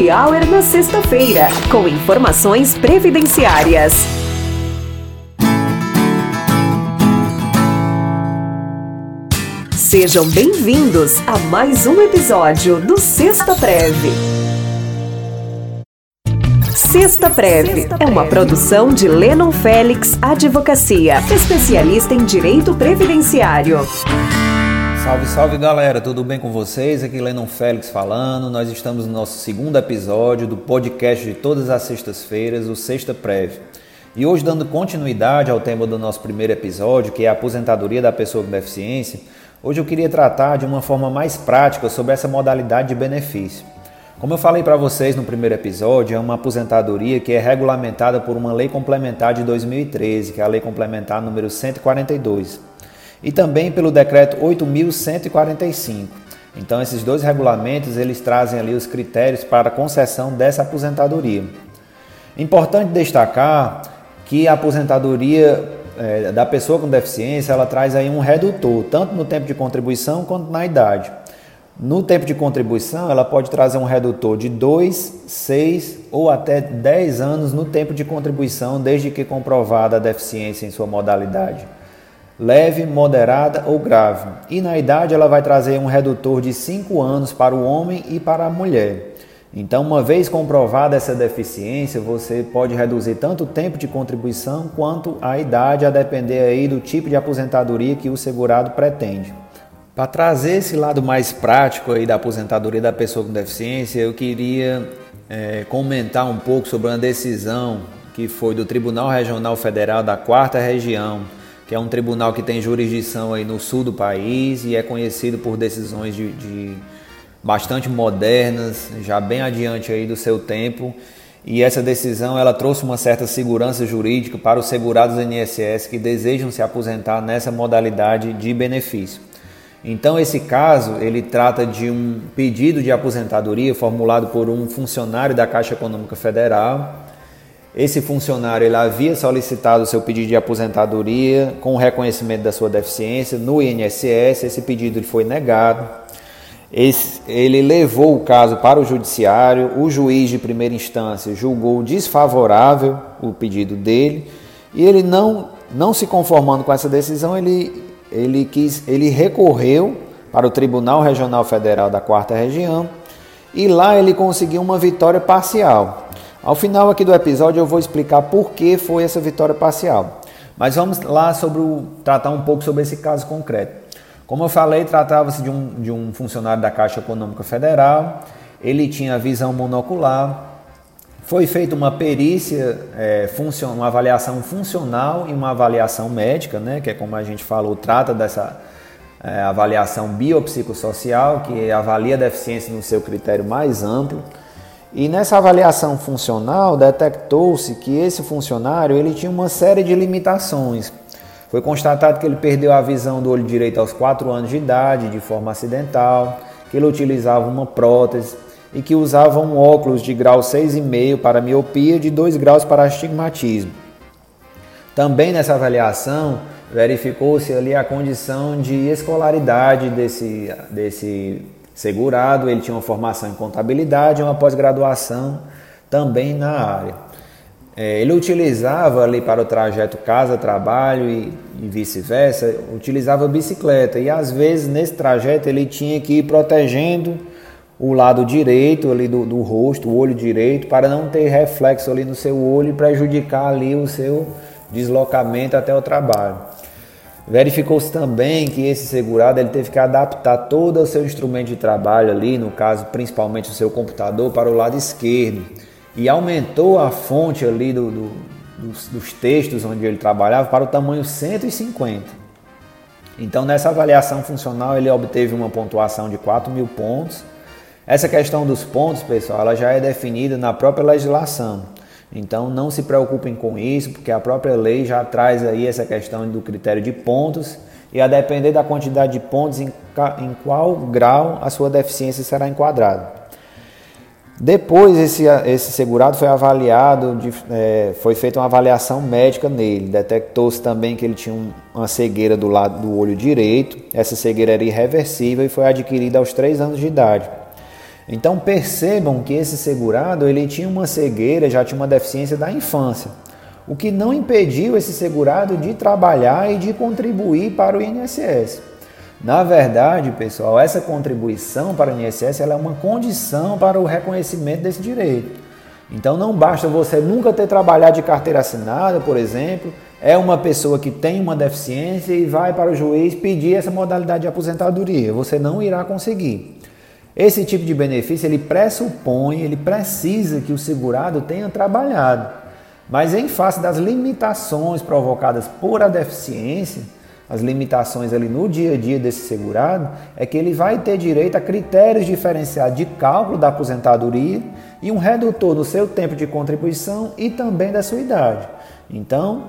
Happy Hour na sexta-feira, com informações previdenciárias. Sejam bem-vindos a mais um episódio do Sexta Preve. Sexta Preve é uma produção de Lennon Félix Advocacia, especialista em direito previdenciário. Salve, salve galera, tudo bem com vocês? Aqui Lennon Félix falando. Nós estamos no nosso segundo episódio do podcast de todas as sextas-feiras, o Sexta Prévio. E hoje, dando continuidade ao tema do nosso primeiro episódio, que é a aposentadoria da pessoa com deficiência, hoje eu queria tratar de uma forma mais prática sobre essa modalidade de benefício. Como eu falei para vocês no primeiro episódio, é uma aposentadoria que é regulamentada por uma lei complementar de 2013, que é a Lei Complementar número 142 e também pelo decreto 8145. Então esses dois regulamentos eles trazem ali os critérios para a concessão dessa aposentadoria. Importante destacar que a aposentadoria é, da pessoa com deficiência ela traz aí um redutor tanto no tempo de contribuição quanto na idade. No tempo de contribuição, ela pode trazer um redutor de 2, 6 ou até 10 anos no tempo de contribuição, desde que comprovada a deficiência em sua modalidade leve, moderada ou grave. E na idade ela vai trazer um redutor de 5 anos para o homem e para a mulher. Então, uma vez comprovada essa deficiência, você pode reduzir tanto o tempo de contribuição quanto a idade, a depender aí do tipo de aposentadoria que o segurado pretende. Para trazer esse lado mais prático aí da aposentadoria da pessoa com deficiência, eu queria é, comentar um pouco sobre uma decisão que foi do Tribunal Regional Federal da Quarta Região, que é um tribunal que tem jurisdição aí no sul do país e é conhecido por decisões de, de bastante modernas, já bem adiante aí do seu tempo. E essa decisão ela trouxe uma certa segurança jurídica para os segurados do INSS que desejam se aposentar nessa modalidade de benefício. Então esse caso ele trata de um pedido de aposentadoria formulado por um funcionário da Caixa Econômica Federal esse funcionário ele havia solicitado o seu pedido de aposentadoria com o reconhecimento da sua deficiência no INSS. Esse pedido foi negado. Ele levou o caso para o judiciário. O juiz de primeira instância julgou desfavorável o pedido dele e ele não, não se conformando com essa decisão, ele, ele, quis, ele recorreu para o Tribunal Regional Federal da Quarta Região e lá ele conseguiu uma vitória parcial. Ao final aqui do episódio eu vou explicar por que foi essa vitória parcial. Mas vamos lá sobre o, tratar um pouco sobre esse caso concreto. Como eu falei, tratava-se de um, de um funcionário da Caixa Econômica Federal, ele tinha visão monocular, foi feita uma perícia, é, funcion, uma avaliação funcional e uma avaliação médica, né, que é como a gente falou, trata dessa é, avaliação biopsicossocial, que avalia a deficiência no seu critério mais amplo. E nessa avaliação funcional detectou-se que esse funcionário ele tinha uma série de limitações. Foi constatado que ele perdeu a visão do olho direito aos 4 anos de idade, de forma acidental, que ele utilizava uma prótese e que usava um óculos de grau 6,5 para miopia e de 2 graus para astigmatismo. Também nessa avaliação verificou-se ali a condição de escolaridade desse, desse segurado, ele tinha uma formação em contabilidade e uma pós-graduação também na área. É, ele utilizava ali para o trajeto casa-trabalho e, e vice-versa, utilizava bicicleta e às vezes nesse trajeto ele tinha que ir protegendo o lado direito ali do, do rosto, o olho direito, para não ter reflexo ali no seu olho e prejudicar ali o seu deslocamento até o trabalho. Verificou-se também que esse segurado ele teve que adaptar todo o seu instrumento de trabalho ali, no caso principalmente o seu computador, para o lado esquerdo e aumentou a fonte ali do, do, dos, dos textos onde ele trabalhava para o tamanho 150. Então nessa avaliação funcional ele obteve uma pontuação de 4 mil pontos. Essa questão dos pontos, pessoal, ela já é definida na própria legislação. Então não se preocupem com isso, porque a própria lei já traz aí essa questão do critério de pontos e a depender da quantidade de pontos em, em qual grau a sua deficiência será enquadrada. Depois esse, esse segurado foi avaliado, de, é, foi feita uma avaliação médica nele. Detectou-se também que ele tinha um, uma cegueira do lado do olho direito. Essa cegueira era irreversível e foi adquirida aos 3 anos de idade. Então percebam que esse segurado ele tinha uma cegueira, já tinha uma deficiência da infância, o que não impediu esse segurado de trabalhar e de contribuir para o INSS. Na verdade, pessoal, essa contribuição para o INSS é uma condição para o reconhecimento desse direito. Então não basta você nunca ter trabalhado de carteira assinada, por exemplo, é uma pessoa que tem uma deficiência e vai para o juiz pedir essa modalidade de aposentadoria. Você não irá conseguir. Esse tipo de benefício ele pressupõe, ele precisa que o segurado tenha trabalhado. Mas em face das limitações provocadas por a deficiência, as limitações ali no dia a dia desse segurado, é que ele vai ter direito a critérios diferenciados de cálculo da aposentadoria e um redutor no seu tempo de contribuição e também da sua idade. Então,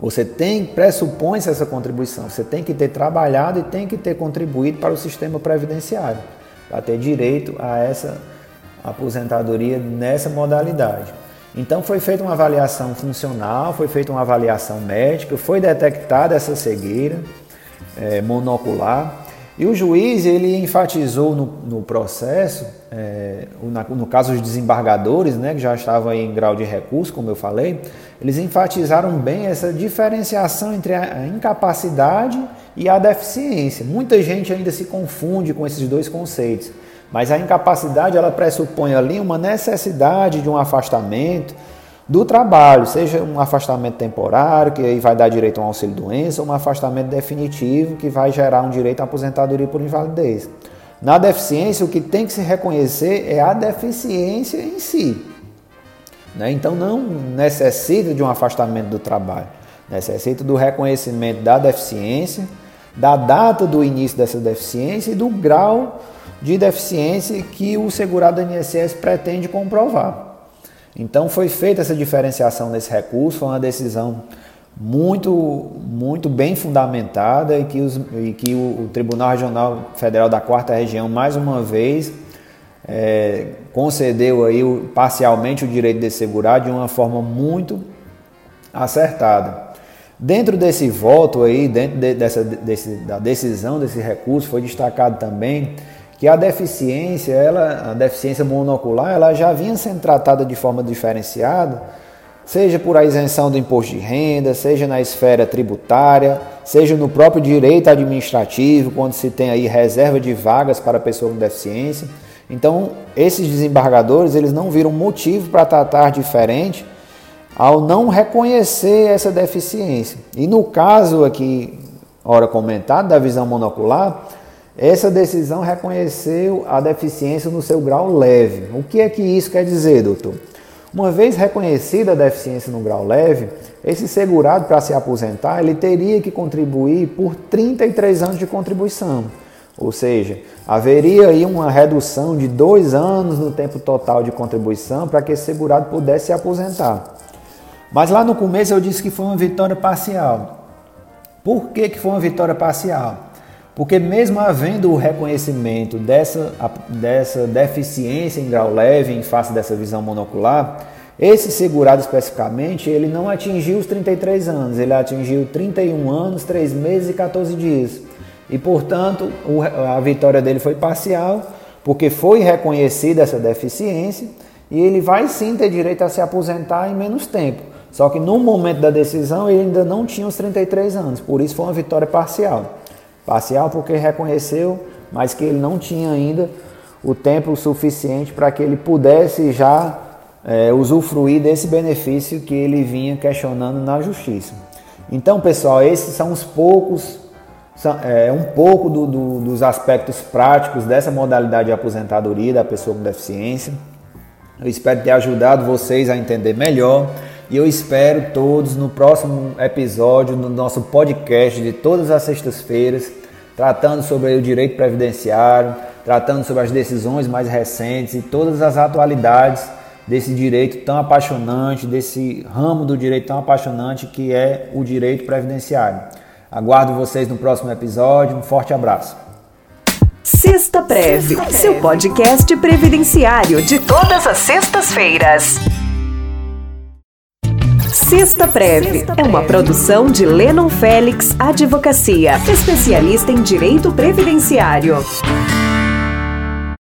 você tem, pressupõe-se essa contribuição, você tem que ter trabalhado e tem que ter contribuído para o sistema previdenciário para ter direito a essa aposentadoria nessa modalidade. Então foi feita uma avaliação funcional, foi feita uma avaliação médica, foi detectada essa cegueira é, monocular e o juiz ele enfatizou no, no processo, é, no, caso dos desembargadores, né, que já estavam em grau de recurso, como eu falei, eles enfatizaram bem essa diferenciação entre a incapacidade e a deficiência. Muita gente ainda se confunde com esses dois conceitos, mas a incapacidade ela pressupõe ali uma necessidade de um afastamento do trabalho, seja um afastamento temporário, que aí vai dar direito a um auxílio doença, ou um afastamento definitivo, que vai gerar um direito à aposentadoria por invalidez. Na deficiência, o que tem que se reconhecer é a deficiência em si. Né? Então, não necessita de um afastamento do trabalho, necessita do reconhecimento da deficiência da data do início dessa deficiência e do grau de deficiência que o segurado do INSS pretende comprovar. Então foi feita essa diferenciação nesse recurso, foi uma decisão muito, muito bem fundamentada e que, os, e que o, o, Tribunal Regional Federal da Quarta Região, mais uma vez, é, concedeu aí o, parcialmente o direito de segurado de uma forma muito acertada. Dentro desse voto aí, dentro de, dessa desse, da decisão desse recurso, foi destacado também que a deficiência, ela, a deficiência monocular, ela já vinha sendo tratada de forma diferenciada, seja por a isenção do imposto de renda, seja na esfera tributária, seja no próprio direito administrativo, quando se tem aí reserva de vagas para pessoa com deficiência. Então, esses desembargadores, eles não viram motivo para tratar diferente ao não reconhecer essa deficiência. E no caso aqui, ora comentado, da visão monocular, essa decisão reconheceu a deficiência no seu grau leve. O que é que isso quer dizer, doutor? Uma vez reconhecida a deficiência no grau leve, esse segurado para se aposentar, ele teria que contribuir por 33 anos de contribuição. Ou seja, haveria aí uma redução de dois anos no tempo total de contribuição para que esse segurado pudesse se aposentar. Mas lá no começo eu disse que foi uma vitória parcial. Por que, que foi uma vitória parcial? Porque mesmo havendo o reconhecimento dessa, dessa deficiência em grau leve em face dessa visão monocular, esse segurado especificamente, ele não atingiu os 33 anos, ele atingiu 31 anos, 3 meses e 14 dias. E, portanto, a vitória dele foi parcial, porque foi reconhecida essa deficiência e ele vai sim ter direito a se aposentar em menos tempo. Só que no momento da decisão ele ainda não tinha os 33 anos, por isso foi uma vitória parcial. Parcial porque reconheceu, mas que ele não tinha ainda o tempo suficiente para que ele pudesse já é, usufruir desse benefício que ele vinha questionando na justiça. Então, pessoal, esses são os poucos, é, um pouco do, do, dos aspectos práticos dessa modalidade de aposentadoria da pessoa com deficiência. Eu espero ter ajudado vocês a entender melhor. E eu espero todos no próximo episódio do nosso podcast de todas as sextas-feiras, tratando sobre o direito previdenciário, tratando sobre as decisões mais recentes e todas as atualidades desse direito tão apaixonante, desse ramo do direito tão apaixonante que é o direito previdenciário. Aguardo vocês no próximo episódio. Um forte abraço. Sexta Preve, seu podcast previdenciário de todas as sextas-feiras. Sexta Preve é uma produção de Lennon Félix Advocacia, especialista em direito previdenciário.